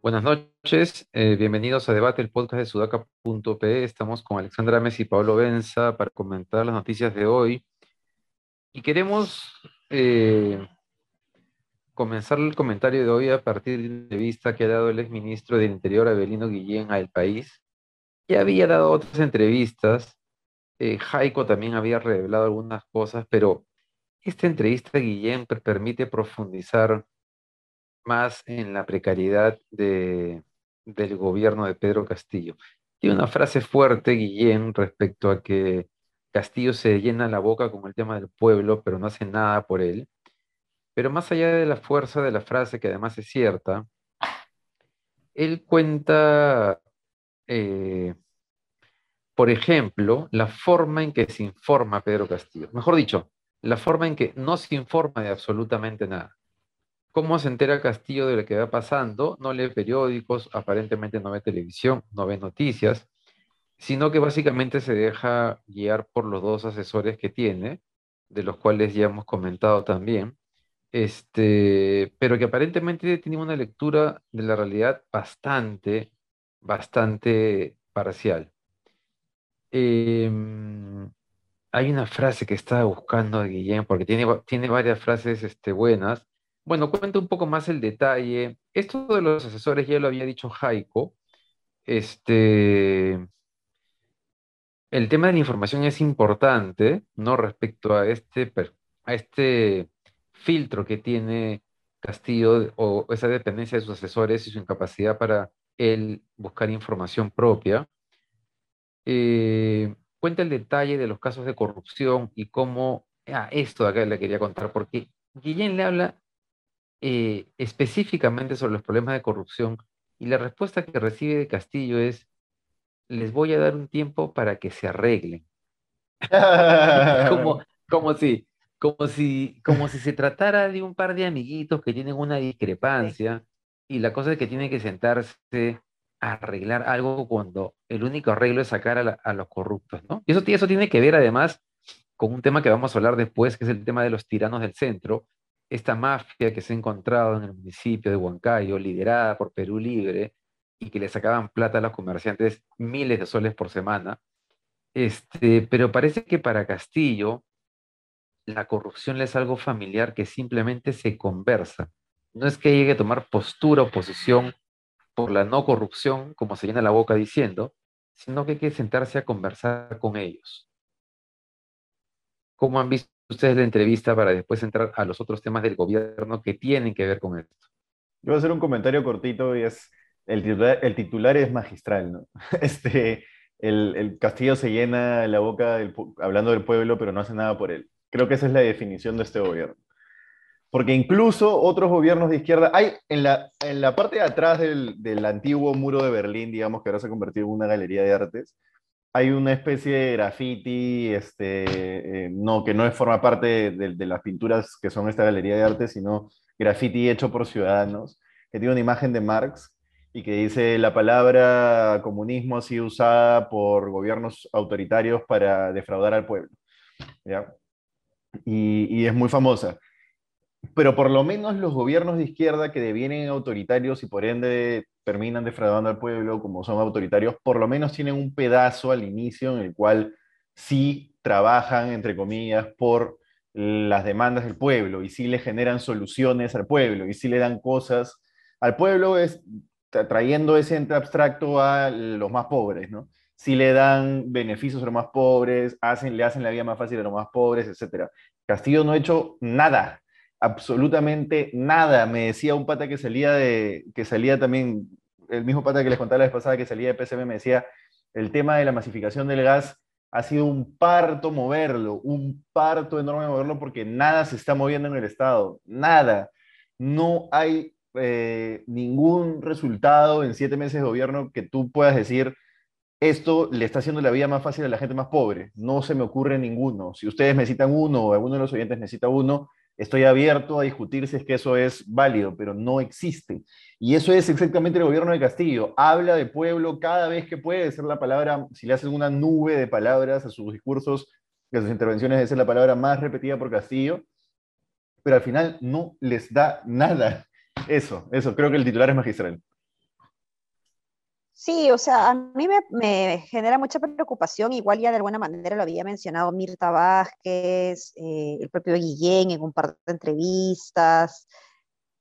Buenas noches, eh, bienvenidos a Debate, el podcast de sudaca.pe. Estamos con Alexandra Messi y Pablo Benza para comentar las noticias de hoy. Y queremos eh, comenzar el comentario de hoy a partir de una entrevista que ha dado el exministro del Interior, Abelino Guillén, a El País. Ya había dado otras entrevistas, eh, Jaico también había revelado algunas cosas, pero esta entrevista, Guillén, permite profundizar más en la precariedad de, del gobierno de Pedro Castillo. Tiene una frase fuerte, Guillén, respecto a que Castillo se llena la boca con el tema del pueblo, pero no hace nada por él. Pero más allá de la fuerza de la frase, que además es cierta, él cuenta, eh, por ejemplo, la forma en que se informa Pedro Castillo. Mejor dicho, la forma en que no se informa de absolutamente nada. ¿Cómo se entera Castillo de lo que va pasando? No lee periódicos, aparentemente no ve televisión, no ve noticias, sino que básicamente se deja guiar por los dos asesores que tiene, de los cuales ya hemos comentado también, este, pero que aparentemente tiene una lectura de la realidad bastante, bastante parcial. Em, hay una frase que estaba buscando Guillén, porque tiene, tiene varias frases este, buenas, bueno, cuenta un poco más el detalle. Esto de los asesores ya lo había dicho Jaico. Este, el tema de la información es importante, ¿no? Respecto a este, a este filtro que tiene Castillo o esa dependencia de sus asesores y su incapacidad para él buscar información propia. Eh, cuenta el detalle de los casos de corrupción y cómo, ah, esto de acá le quería contar, porque Guillén le habla eh, específicamente sobre los problemas de corrupción y la respuesta que recibe de Castillo es, les voy a dar un tiempo para que se arreglen. como, como, si, como, si, como si se tratara de un par de amiguitos que tienen una discrepancia y la cosa es que tienen que sentarse a arreglar algo cuando el único arreglo es sacar a, a los corruptos, ¿no? Y eso, eso tiene que ver además con un tema que vamos a hablar después, que es el tema de los tiranos del centro, esta mafia que se ha encontrado en el municipio de Huancayo, liderada por Perú Libre, y que le sacaban plata a los comerciantes miles de soles por semana. Este, pero parece que para Castillo la corrupción es algo familiar que simplemente se conversa. No es que llegue a tomar postura o posición por la no corrupción, como se llena la boca diciendo, sino que hay que sentarse a conversar con ellos. ¿Cómo han visto ustedes la entrevista para después entrar a los otros temas del gobierno que tienen que ver con esto. Yo voy a hacer un comentario cortito y es, el titular, el titular es magistral, ¿no? Este, el, el, Castillo se llena la boca hablando del pueblo, pero no hace nada por él. Creo que esa es la definición de este gobierno. Porque incluso otros gobiernos de izquierda, hay en la, en la parte de atrás del, del antiguo muro de Berlín, digamos que ahora se ha convertido en una galería de artes, hay una especie de graffiti, este, eh, no, que no forma parte de, las pinturas que son esta galería de arte, sino graffiti hecho por ciudadanos, que tiene una imagen de Marx y que dice la palabra comunismo ha sido usada por gobiernos autoritarios para defraudar al pueblo. Y, es muy famosa pero por lo menos los gobiernos de izquierda que devienen autoritarios y por ende terminan defraudando al pueblo como son autoritarios, por lo menos tienen un pedazo al inicio en el cual sí trabajan, entre comillas, por las demandas del pueblo y sí le generan soluciones al pueblo y sí le dan cosas al pueblo, es trayendo ese ente abstracto a los más pobres, ¿no? Si le dan beneficios a los más pobres, hacen, le hacen la vida más fácil a los más pobres, etc. Castillo no ha hecho nada absolutamente nada. Me decía un pata que salía de, que salía también, el mismo pata que les contaba la vez pasada que salía de PCM, me decía, el tema de la masificación del gas ha sido un parto moverlo, un parto enorme moverlo porque nada se está moviendo en el Estado, nada. No hay eh, ningún resultado en siete meses de gobierno que tú puedas decir, esto le está haciendo la vida más fácil a la gente más pobre. No se me ocurre ninguno. Si ustedes necesitan uno o alguno de los oyentes necesita uno, estoy abierto a discutir si es que eso es válido, pero no existe. Y eso es exactamente el gobierno de Castillo. Habla de pueblo cada vez que puede ser la palabra, si le hacen una nube de palabras a sus discursos, a sus intervenciones, es la palabra más repetida por Castillo, pero al final no les da nada. Eso, eso, creo que el titular es magistral. Sí, o sea, a mí me, genera mucha preocupación, igual ya de alguna manera lo había mencionado Mirta Vázquez, eh, el propio Guillén en un par de entrevistas,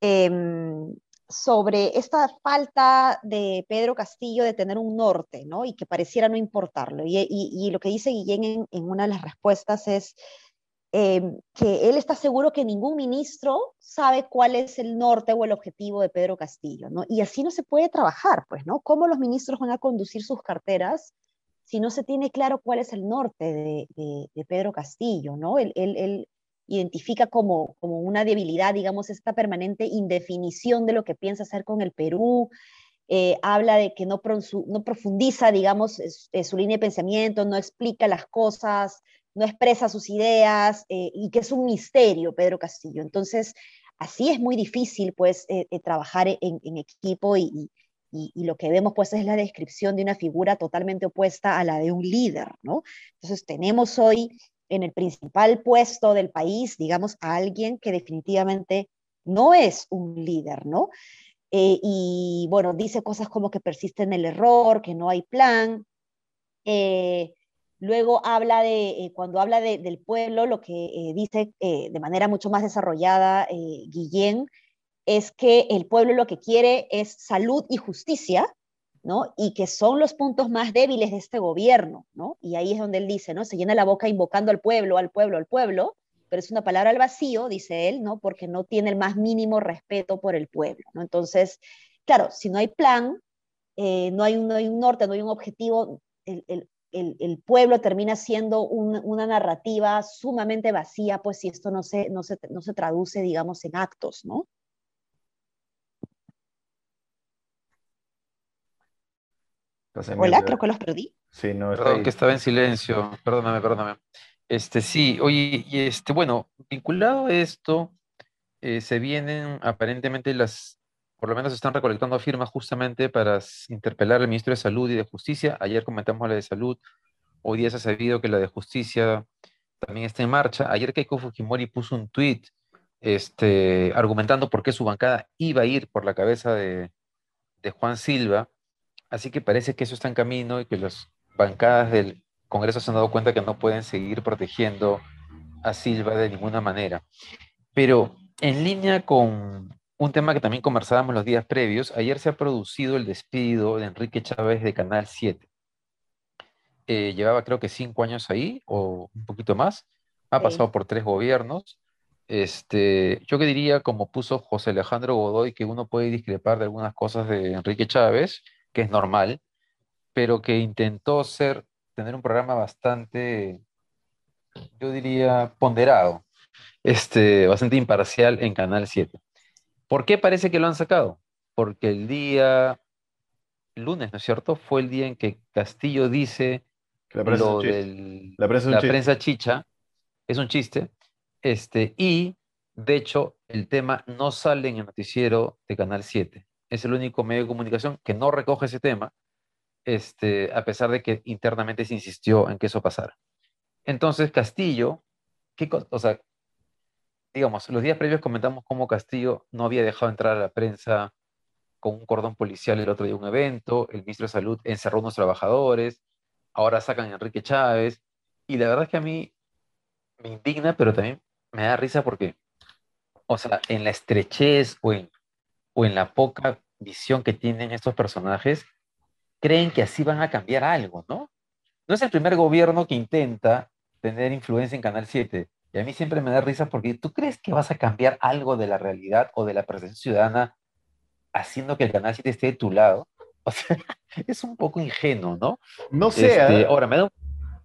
em, sobre esta falta de Pedro Castillo de tener un norte, ¿no? Y que pareciera no importarlo. Y, lo que dice Guillén en una de las respuestas es Em, que él está seguro que ningún ministro sabe cuál es el norte o el objetivo de Pedro Castillo, ¿no? Y así no se puede trabajar, pues, ¿no? ¿Cómo los ministros van a conducir sus carteras si no se tiene claro cuál es el norte de, Pedro Castillo, ¿no? Él, él, identifica como, como una debilidad, digamos, esta permanente indefinición de lo que piensa hacer con el Perú, eh, habla de que no profundiza, digamos, su línea de pensamiento, no explica las cosas, no expresa sus ideas eh, y que es un misterio Pedro Castillo. Entonces, así es muy difícil pues eh, eh, trabajar en, equipo y, lo que vemos pues es la descripción de una figura totalmente opuesta a la de un líder, ¿no? Entonces tenemos hoy en el principal puesto del país, digamos, a alguien que definitivamente no es un líder, ¿no? y bueno, dice cosas como que persiste en el error, que no hay plan, Luego habla de, eh, cuando habla del pueblo, lo que eh, dice eh, de manera mucho más desarrollada Guillén, es que el pueblo lo que quiere es salud y justicia, ¿no? Y que son los puntos más débiles de este gobierno, ¿no? Y ahí es donde él dice, ¿no? Se llena la boca invocando al pueblo, al pueblo, al pueblo, pero es una palabra al vacío, dice él, ¿no? Porque no tiene el más mínimo respeto por el pueblo, ¿no? Entonces, claro, si no hay plan, no, hay un, no hay un norte, no hay un objetivo, el, el, pueblo termina siendo una narrativa sumamente vacía, pues si esto no se, no se, no se traduce, digamos, en actos, ¿no? Hola, creo que los perdí. Sí, no, Perdón, que estaba en silencio. Perdóname, perdóname. Este, sí, oye, y este, bueno, vinculado a esto, eh, se vienen aparentemente las por lo menos están recolectando firmas justamente para interpelar al ministro de Salud y de Justicia. Ayer comentamos la de Salud, hoy día se ha sabido que la de Justicia también está en marcha. Ayer Keiko Fujimori puso un tweet este, argumentando por qué su bancada iba a ir por la cabeza de, de Juan Silva. Así que parece que eso está en camino y que las bancadas del Congreso se han dado cuenta que no pueden seguir protegiendo a Silva de ninguna manera. Pero en línea con, un tema que también conversábamos los días previos, ayer se ha producido el despido de Enrique Chávez de Canal 7. Eh, llevaba creo que cinco años ahí o un poquito más. Ha pasado por tres gobiernos. Este, yo que diría, como puso José Alejandro Godoy, que uno puede discrepar de algunas cosas de Enrique Chávez, que es normal, pero que intentó ser, tener un programa bastante, yo diría, ponderado, este, bastante imparcial en Canal 7. ¿Por qué parece que lo han sacado? Porque el día lunes, ¿no es cierto? Fue el día en que Castillo dice la prensa, lo la prensa, chicha, es un chiste, este, y de hecho el tema no sale en el noticiero de Canal 7. Es el único medio de comunicación que no recoge ese tema, este, a pesar de que internamente se insistió en que eso pasara. Entonces Castillo, ¿qué, o sea, digamos, los días previos comentamos cómo Castillo no había dejado entrar a la prensa con un cordón policial el otro día un evento, el ministro de Salud encerró a unos trabajadores, ahora sacan a Enrique Chávez, y la verdad es que a mí me indigna, pero también me da risa porque, o sea, en la estrechez o en, o en la poca visión que tienen estos personajes, creen que así van a cambiar algo, ¿no? No es el primer gobierno que intenta tener influencia en Canal 7. Y a mí siempre me da risa porque tú crees que vas a cambiar algo de la realidad o de la presencia ciudadana haciendo que el canal 7 esté de tu lado. O sea, es un poco ingenuo, ¿no? No sé. Este, ¿eh? ahora, me da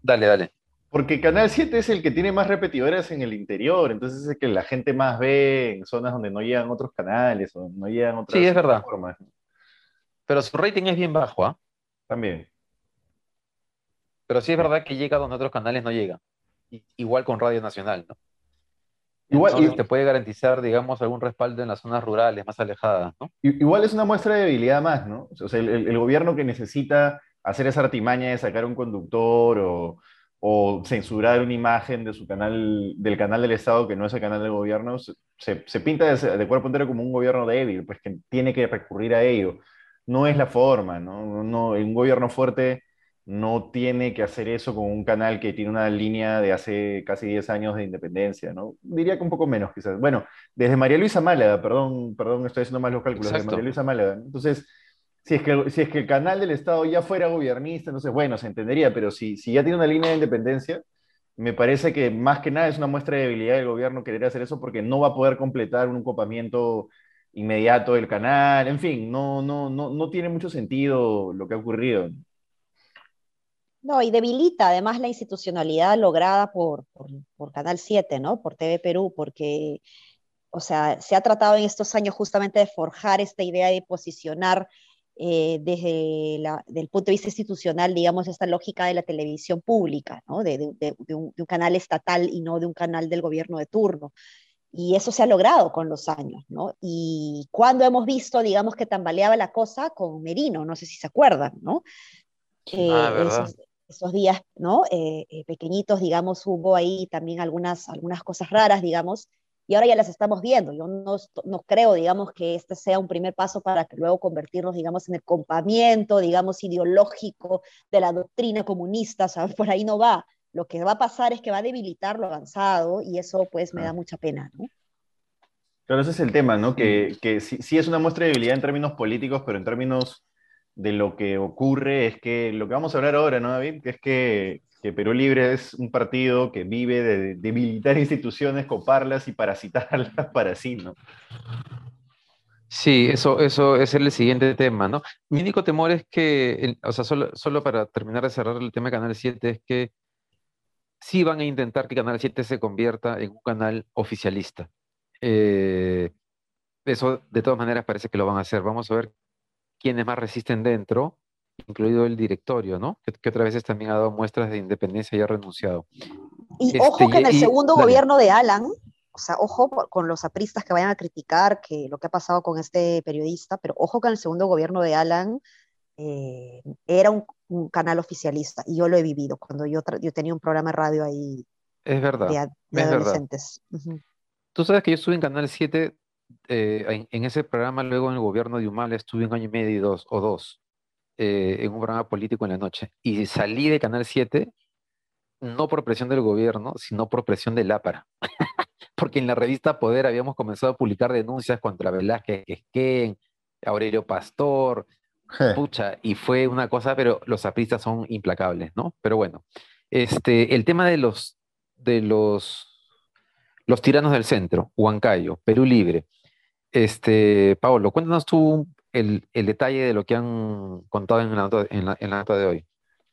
Dale, dale. Porque Canal 7 es el que tiene más repetidoras en el interior, entonces es el que la gente más ve en zonas donde no llegan otros canales o no llegan otras sí, es verdad. Pero su rating es bien bajo, ¿ah? También. Pero sí es verdad que llega donde otros canales no llegan igual con Radio Nacional, ¿no? Igual te puede garantizar, digamos, algún respaldo en las zonas rurales más alejadas, ¿no? Igual es una muestra de debilidad más, ¿no? O sea, el, gobierno que necesita hacer esa artimaña de sacar un conductor o, o, censurar una imagen de su canal, del canal del Estado que no es el canal del gobierno, se, se pinta de, de, cuerpo entero como un gobierno débil, pues que tiene que recurrir a ello. No es la forma, ¿no? no un gobierno fuerte no tiene que hacer eso con un canal que tiene una línea de hace casi 10 años de independencia, ¿no? Diría que un poco menos quizás. Bueno, desde María Luisa Málaga, perdón, perdón, estoy haciendo más los cálculos, desde María Luisa Málaga. Entonces, si es, que, si es que el canal del Estado ya fuera gobernista, entonces, bueno, se entendería, pero si, si ya tiene una línea de independencia, me parece que más que nada es una muestra de debilidad del gobierno querer hacer eso porque no va a poder completar un copamiento inmediato del canal, en fin, no, no, no, no tiene mucho sentido lo que ha ocurrido. No, y debilita además la institucionalidad lograda por, por, Canal 7, ¿no? Por TV Perú, porque, o sea, se ha tratado en estos años justamente de forjar esta idea de posicionar eh, desde el punto de vista institucional, digamos, esta lógica de la televisión pública, ¿no? De, un, canal estatal y no de un canal del gobierno de turno. Y eso se ha logrado con los años, ¿no? Y cuando hemos visto, digamos, que tambaleaba la cosa con Merino, no sé si se acuerdan, ¿no? ah, eh, ¿verdad? esos días, ¿no? Eh, eh, pequeñitos, digamos, hubo ahí también algunas, algunas cosas raras, digamos, y ahora ya las estamos viendo. Yo no, no, creo, digamos, que este sea un primer paso para que luego convertirnos, digamos, en el compamiento, digamos, ideológico de la doctrina comunista, ¿sabes? Por ahí no va. Lo que va a pasar es que va a debilitar lo avanzado y eso, pues, me da mucha pena, ¿no? Claro, ese es el tema, ¿no? Que, que sí, sí, es una muestra de debilidad en términos políticos, pero en términos de lo que ocurre es que lo que vamos a hablar ahora, ¿no, David? Que es que, Perú Libre es un partido que vive de debilitar instituciones, coparlas y parasitarlas para sí, ¿no? Sí, eso, eso es el siguiente tema, ¿no? Mi único temor es que, o sea, solo, solo para terminar de cerrar el tema de Canal 7, es que sí van a intentar que Canal 7 se convierta en un canal oficialista. Eh, eso de todas maneras parece que lo van a hacer. Vamos a ver quienes más resisten dentro, incluido el directorio, ¿no? Que, otras veces también ha dado muestras de independencia y ha renunciado. Y este, ojo que en el segundo gobierno de Alan, o sea, ojo con los apristas que vayan a criticar que lo que ha pasado con este periodista, pero ojo que en el segundo gobierno de Alan eh, era un, canal oficialista y yo lo he vivido cuando yo, yo tenía un programa de radio ahí. Es verdad. De, adolescentes. Tú sabes que yo estuve en Canal 7 eh, en, ese programa, luego en el gobierno de Humala, estuve un año y medio y dos, o dos, eh, en un programa político en la noche. Y salí de Canal 7, no por presión del gobierno, sino por presión del APARA. Porque en la revista Poder habíamos comenzado a publicar denuncias contra Velázquez Esquén, Aurelio Pastor, pucha, y fue una cosa, pero los apristas son implacables, ¿no? Pero bueno, este, el tema de los, de los, los tiranos del centro, Huancayo, Perú Libre, este, Paolo, cuéntanos tú el, detalle de lo que han contado en la nota, en la, nota de hoy.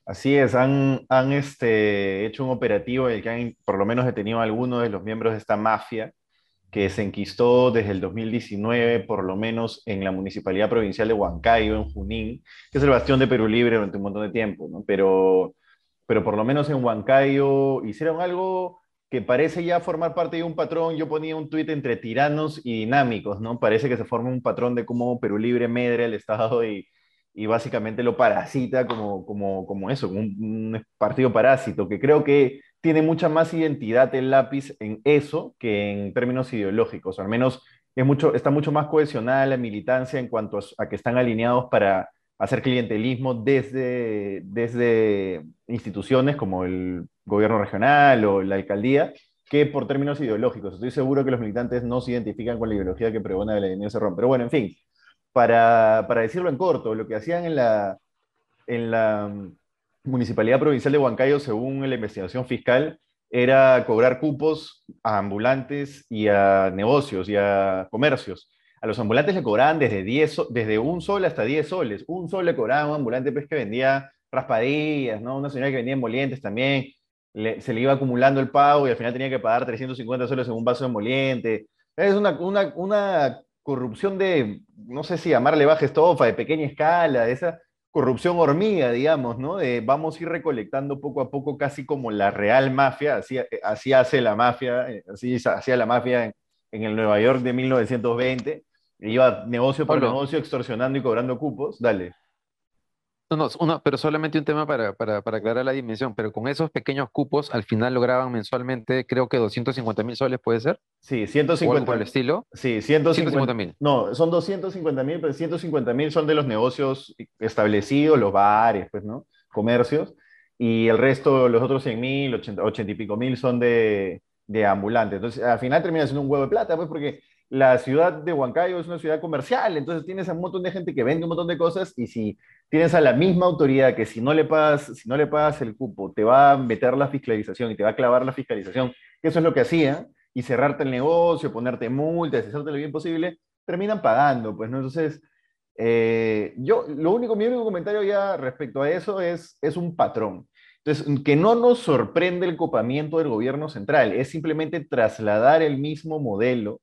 Así es, han, han este, hecho un operativo en el que han por lo menos detenido a algunos de los miembros de esta mafia que se enquistó desde el 2019, por lo menos en la Municipalidad Provincial de Huancayo, en Junín, que es el bastión de Perú Libre durante un montón de tiempo, ¿no? Pero, pero por lo menos en Huancayo hicieron algo que parece ya formar parte de un patrón. Yo ponía un tuit entre tiranos y dinámicos, ¿no? Parece que se forma un patrón de cómo Perú Libre medre el Estado y, y básicamente lo parasita como, como, como eso, un, partido parásito, que creo que tiene mucha más identidad el lápiz en eso que en términos ideológicos, al menos es mucho, está mucho más cohesionada la militancia en cuanto a, que están alineados para hacer clientelismo desde, desde instituciones como el gobierno regional o la alcaldía, que por términos ideológicos. Estoy seguro que los militantes no se identifican con la ideología que pregona la Cerrón. Pero bueno, en fin, para, para, decirlo en corto, lo que hacían en la, en la Municipalidad Provincial de Huancayo, según la investigación fiscal, era cobrar cupos a ambulantes y a negocios y a comercios. A los ambulantes le cobraban desde, 10, desde un sol hasta 10 soles. Un sol le cobraban a un ambulante pues, que vendía raspadillas, ¿no? Una señora que vendía emolientes también se le iba acumulando el pago y al final tenía que pagar 350 soles en un vaso de moliente. Es una, una, una corrupción de, no sé si llamarle baja estofa, de pequeña escala, esa, corrupción hormiga, digamos, ¿no? De vamos a ir recolectando poco a poco, casi como la real mafia, así, así hace la mafia, eh, así hacía la mafia en, en el Nueva York de 1920, iba negocio por negocio extorsionando y cobrando cupos, dale. No, no, pero solamente un tema para, para, para, aclarar la dimensión, pero con esos pequeños cupos al final lograban mensualmente, creo que 250 mil soles, ¿puede ser? Sí, 150 por el estilo. Sí, 150 mil. No, son 250 mil, pero 150 mil son de los negocios establecidos, los bares, pues, ¿no? Comercios, y el resto, los otros 100 mil, 80, 80 y pico mil son de, de ambulantes. Entonces, al final termina siendo un huevo de plata, pues, porque la ciudad de Huancayo es una ciudad comercial, entonces tienes a un montón de gente que vende un montón de cosas y si tienes a la misma autoridad que si no le pagas, si no le pagas el cupo, te va a meter la fiscalización y te va a clavar la fiscalización, que eso es lo que hacía, y cerrarte el negocio, ponerte multas, hacerte lo bien posible, terminan pagando, pues, ¿no? Entonces, eh, yo, lo único, mi único comentario ya respecto a eso es, es un patrón. Entonces, que no nos sorprende el copamiento del gobierno central, es simplemente trasladar el mismo modelo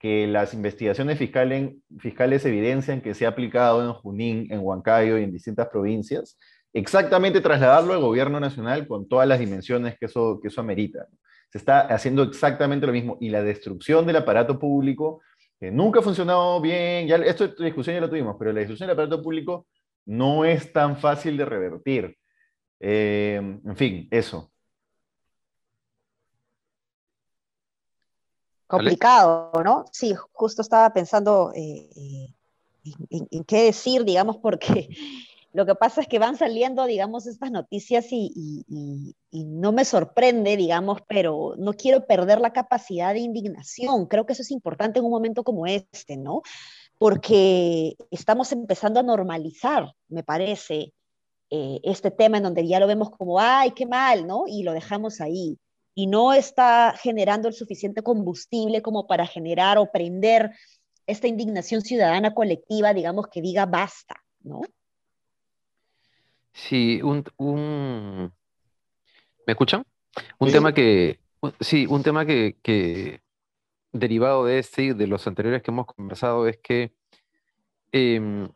que las investigaciones fiscales, evidencian que se ha aplicado en Junín, en Huancayo y en distintas provincias, exactamente trasladarlo al gobierno nacional con todas las dimensiones que eso, amerita. Se está haciendo exactamente lo mismo y la destrucción del aparato público, que nunca ha funcionado bien, ya, esto discusión ya lo tuvimos, pero la destrucción del aparato público no es tan fácil de revertir. Eh, en fin, eso. Complicado, ¿no? Sí, justo estaba pensando eh, eh, en, qué decir, digamos, porque lo que pasa es que van saliendo, digamos, estas noticias y, no me sorprende, digamos, pero no quiero perder la capacidad de indignación. Creo que eso es importante en un momento como este, ¿no? Porque estamos empezando a normalizar, me parece, eh, este tema en donde ya lo vemos como, ay, qué mal, ¿no? Y lo dejamos ahí y no está generando el suficiente combustible como para generar o prender esta indignación ciudadana colectiva, digamos, que diga basta, ¿no? Sí, un, ¿me escuchan? Un tema que, sí, un tema que, derivado de este y de los anteriores que hemos conversado es que em,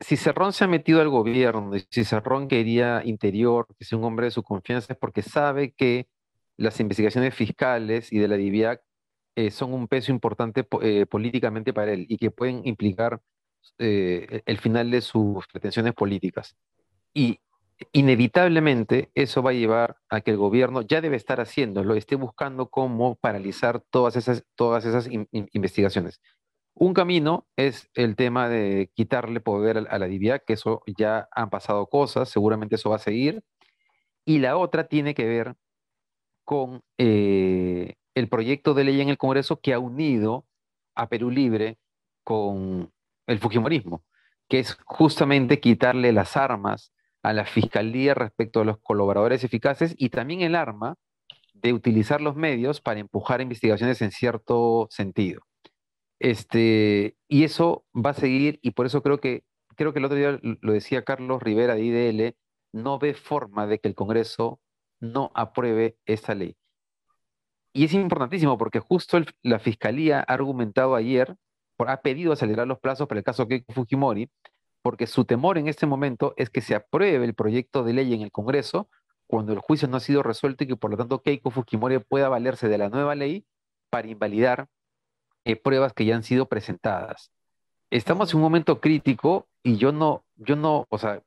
si Cerrón se ha metido al gobierno, y si Cerrón quería interior, que sea un hombre de su confianza, es porque sabe que las investigaciones fiscales y de la DIVIAC eh, son un peso importante eh, políticamente para él y que pueden implicar eh, el final de sus pretensiones políticas. Y inevitablemente eso va a llevar a que el gobierno ya debe estar haciéndolo, esté buscando cómo paralizar todas esas, todas esas investigaciones. Un camino es el tema de quitarle poder a la DIVIAC, que eso ya han pasado cosas, seguramente eso va a seguir. Y la otra tiene que ver con eh, el proyecto de ley en el Congreso que ha unido a Perú Libre con el Fujimorismo, que es justamente quitarle las armas a la fiscalía respecto a los colaboradores eficaces y también el arma de utilizar los medios para empujar investigaciones en cierto sentido. Este, y eso va a seguir, y por eso creo que, creo que el otro día lo decía Carlos Rivera de IDL, no ve forma de que el Congreso no apruebe esa ley. Y es importantísimo porque justo la Fiscalía ha argumentado ayer, ha pedido acelerar los plazos para el caso Keiko Fujimori, porque su temor en este momento es que se apruebe el proyecto de ley en el Congreso cuando el juicio no ha sido resuelto y que por lo tanto Keiko Fujimori pueda valerse de la nueva ley para invalidar eh, pruebas que ya han sido presentadas. Estamos en un momento crítico y yo no, yo no, o sea,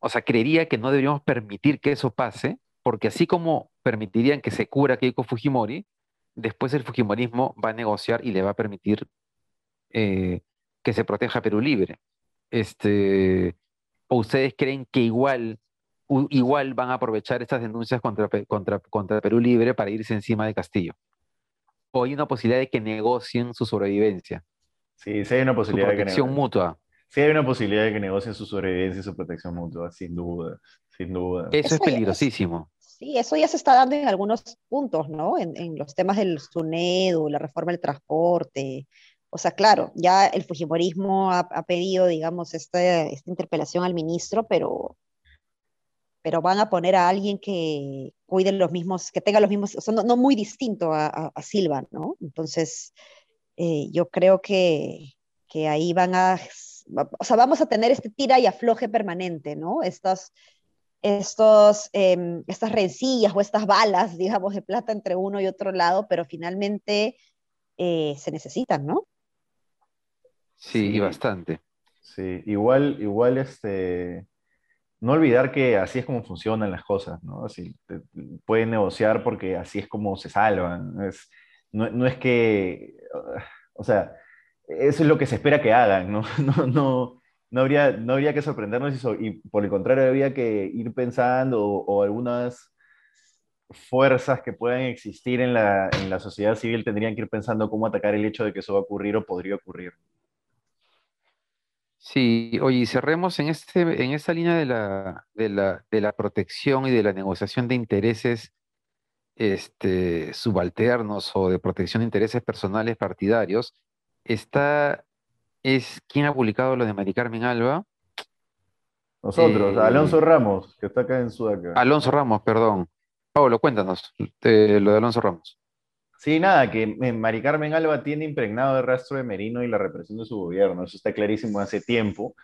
o sea, creería que no deberíamos permitir que eso pase, porque así como permitirían que se cura Keiko Fujimori, después el Fujimorismo va a negociar y le va a permitir eh, que se proteja Perú Libre. Este, ¿O ustedes creen que igual, igual van a aprovechar estas denuncias contra, contra, contra Perú Libre para irse encima de Castillo? O hay una posibilidad de que negocien su sobrevivencia. Sí, sí hay una posibilidad de protección mutua. Sí hay una posibilidad de que negocien su sobrevivencia y su protección mutua, sin duda, sin duda. Eso, es peligrosísimo. sí, eso ya se está dando en algunos puntos, ¿no? En, en los temas del SUNEDU, la reforma del transporte. O sea, claro, ya el Fujimorismo ha, ha pedido, digamos, esta, esta interpelación al ministro, pero pero van a poner a alguien que cuide los mismos, que tenga los mismos, o sea, no, muy distinto a, Silva, ¿no? Entonces, eh, yo creo que, que, ahí van a o sea, vamos a tener este tira y afloje permanente, ¿no? Estas, estos, em, estas rencillas o estas balas, digamos, de plata entre uno y otro lado, pero finalmente eh, se necesitan, ¿no? Sí, y bastante. Sí, igual, igual este, no olvidar que así es como funcionan las cosas, ¿no? Así, pueden negociar porque así es como se salvan. Es, no, es que, o sea, eso es lo que se espera que hagan, ¿no? No, no, no, habría, no habría que sorprendernos y, por el contrario habría que ir pensando o, algunas fuerzas que puedan existir en la, en la sociedad civil tendrían que ir pensando cómo atacar el hecho de que eso va a ocurrir o podría ocurrir. Sí, oye, cerremos en, este, en esta línea de la, de la, de la protección y de la negociación de intereses este, subalternos o de protección de intereses personales partidarios. Está, es quien ha publicado lo de Mari Carmen Alba. Nosotros, eh, Alonso Ramos, que está acá en Sudaca. Alonso Ramos, perdón. Pablo, cuéntanos eh, lo de Alonso Ramos. Sí, nada, que eh, Mari Carmen Alba tiene impregnado el rastro de Merino y la represión de su gobierno. Eso está clarísimo hace tiempo.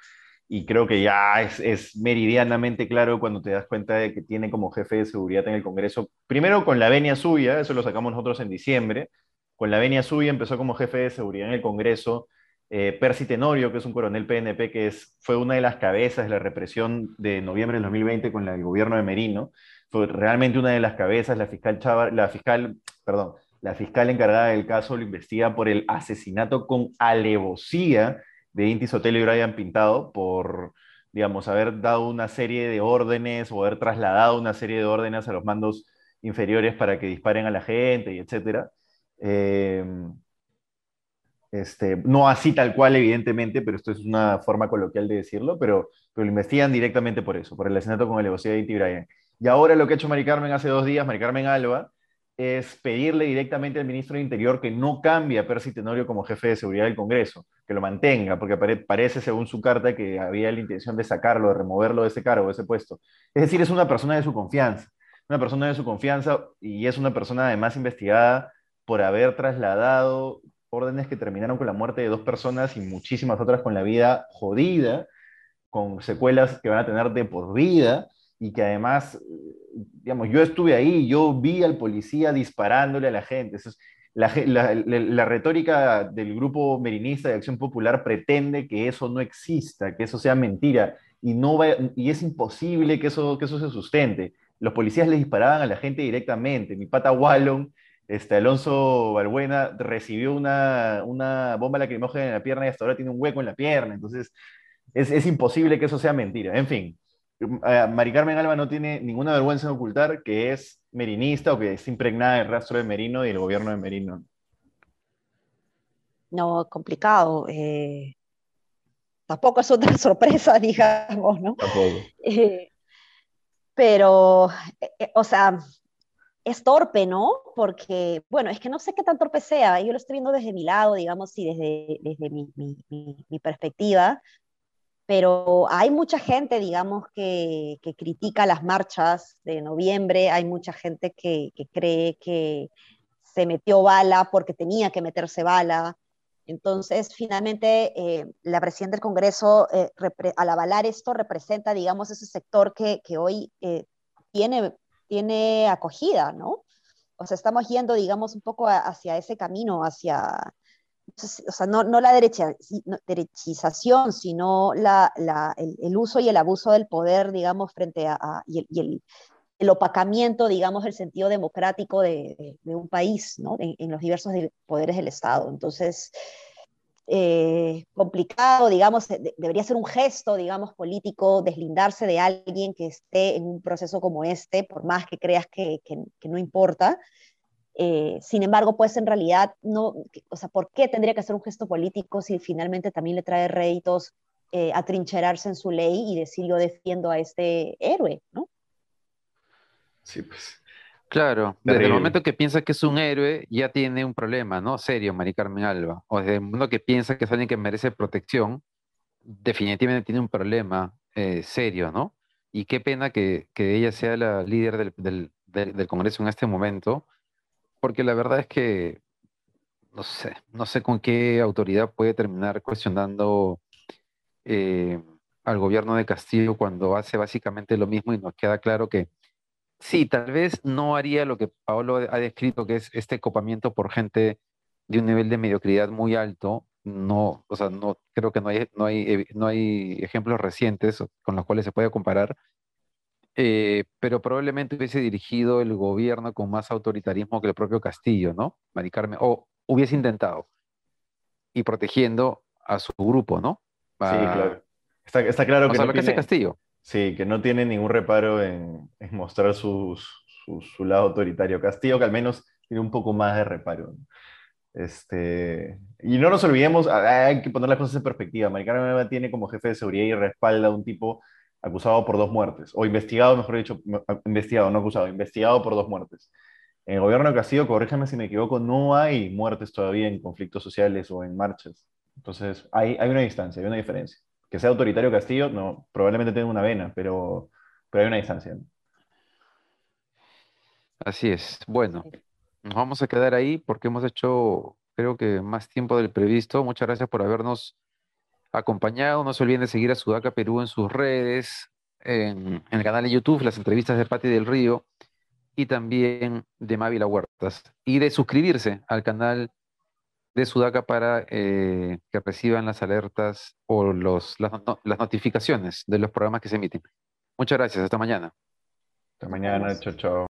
Y creo que ya es, meridianamente claro cuando te das cuenta de que tiene como jefe de seguridad en el Congreso, primero con la venia suya, eso lo sacamos nosotros en diciembre, con la venia suya empezó como jefe de seguridad en el Congreso eh, Percy Tenorio, que es un coronel PNP, que es, fue una de las cabezas de la represión de noviembre del 2020 con el gobierno de Merino, fue realmente una de las cabezas, la fiscal, la fiscal, perdón, la fiscal encargada del caso lo investiga por el asesinato con alevosía de Inti Sotelo y Brian Pintado por, digamos, haber dado una serie de órdenes o haber trasladado una serie de órdenes a los mandos inferiores para que disparen a la gente y etcétera. Eh, este, no así tal cual, evidentemente, pero esto es una forma coloquial de decirlo, pero, pero lo investigan directamente por eso, por el asesinato con alevosía de Inti Brian. Y ahora lo que ha hecho Mari Carmen hace dos días, Mari Carmen Alba, es pedirle directamente al ministro de Interior que no cambie a Percy Tenorio como jefe de seguridad del Congreso, que lo mantenga, porque parece, según su carta, que había la intención de sacarlo, de removerlo de ese cargo, de ese puesto. Es decir, es una persona de su confianza, una persona de su confianza y es una persona además investigada por haber trasladado órdenes que terminaron con la muerte de dos personas y muchísimas otras con la vida jodida, con secuelas que van a tener de por vida y que además, digamos, yo estuve ahí, yo vi al policía disparándole a la gente. la, retórica del grupo merinista de Acción Popular pretende que eso no exista, que eso sea mentira, y, no y es imposible que eso, que eso se sustente. Los policías le disparaban a la gente directamente. Mi pata Wallon, este, Alonso Balbuena, recibió una, una bomba lacrimógena en la pierna y hasta ahora tiene un hueco en la pierna. Entonces, es, es imposible que eso sea mentira. En fin, Mari Carmen Alba no tiene ninguna vergüenza en ocultar que es merinista o que es impregnada del rastro de Merino y el gobierno de Merino. No, complicado. Eh, tampoco es otra sorpresa, digamos, ¿no? Tampoco. Eh, pero, o sea, es torpe, ¿no? Porque, bueno, es que no sé qué tan torpe sea. Yo lo estoy viendo desde mi lado, digamos, y desde, desde mi, mi perspectiva pero hay mucha gente, digamos, que, critica las marchas de noviembre, hay mucha gente que, cree que se metió bala porque tenía que meterse bala. Entonces, finalmente, eh, la presidenta del Congreso, eh, al avalar esto, representa, digamos, ese sector que, hoy eh, tiene, tiene acogida, ¿no? O sea, estamos yendo, digamos, un poco hacia ese camino, hacia, o sea, no, la derecha, derechización, sino la, el, uso y el abuso del poder, digamos, frente a, y, el, el, opacamiento, digamos, del sentido democrático de, un país, ¿no? En, los diversos poderes del Estado. Entonces, eh, complicado, digamos, debería ser un gesto, digamos, político, deslindarse de alguien que esté en un proceso como este, por más que creas que, que no importa, eh, sin embargo, pues en realidad, no, o sea, ¿por qué tendría que ser un gesto político si finalmente también le trae réditos eh, atrincherarse en su ley y decir yo defiendo a este héroe, ¿no? Sí, pues. Claro, desde el momento que piensa que es un héroe, ya tiene un problema, ¿no? Serio, Mari Carmen Alba. O desde el momento que piensa que es alguien que merece protección, definitivamente tiene un problema eh, serio, ¿no? Y qué pena que, que, ella sea la líder del, del, del Congreso en este momento, porque la verdad es que no sé, no sé con qué autoridad puede terminar cuestionando eh, al gobierno de Castillo cuando hace básicamente lo mismo y nos queda claro que sí, tal vez no haría lo que Paolo ha descrito, que es este copamiento por gente de un nivel de mediocridad muy alto. No, o sea, no creo que no hay, no hay, no hay ejemplos recientes con los cuales se pueda comparar, eh, pero probablemente hubiese dirigido el gobierno con más autoritarismo que el propio Castillo, ¿no? Mari o hubiese intentado, y protegiendo a su grupo, ¿no? sí, claro. Está, claro que, no lo que hace Castillo. Sí, que no tiene ningún reparo en, mostrar su, lado autoritario. Castillo que al menos tiene un poco más de reparo. Este, y no nos olvidemos, hay que poner las cosas en perspectiva. Maricarmen tiene como jefe de seguridad y respalda a un tipo acusado por dos muertes, o investigado, mejor dicho, investigado, no acusado, investigado por dos muertes. En el gobierno de Castillo, corríjame si me equivoco, no hay muertes todavía en conflictos sociales o en marchas. Entonces, hay, hay una distancia, hay una diferencia. Que sea autoritario Castillo, no, probablemente tenga una vena, pero, pero hay una distancia. Así es. Bueno, nos vamos a quedar ahí porque hemos hecho, creo que más tiempo del previsto. Muchas gracias por habernos acompañado. No se olviden de seguir a Sudaca Perú en sus redes, en, el canal de YouTube, las entrevistas de Pati del Río y también de Mávila Huertas. Y de suscribirse al canal de Sudaca para eh, que reciban las alertas o los, las, las notificaciones de los programas que se emiten. Muchas gracias. Hasta mañana. Hasta mañana. Chao, chao.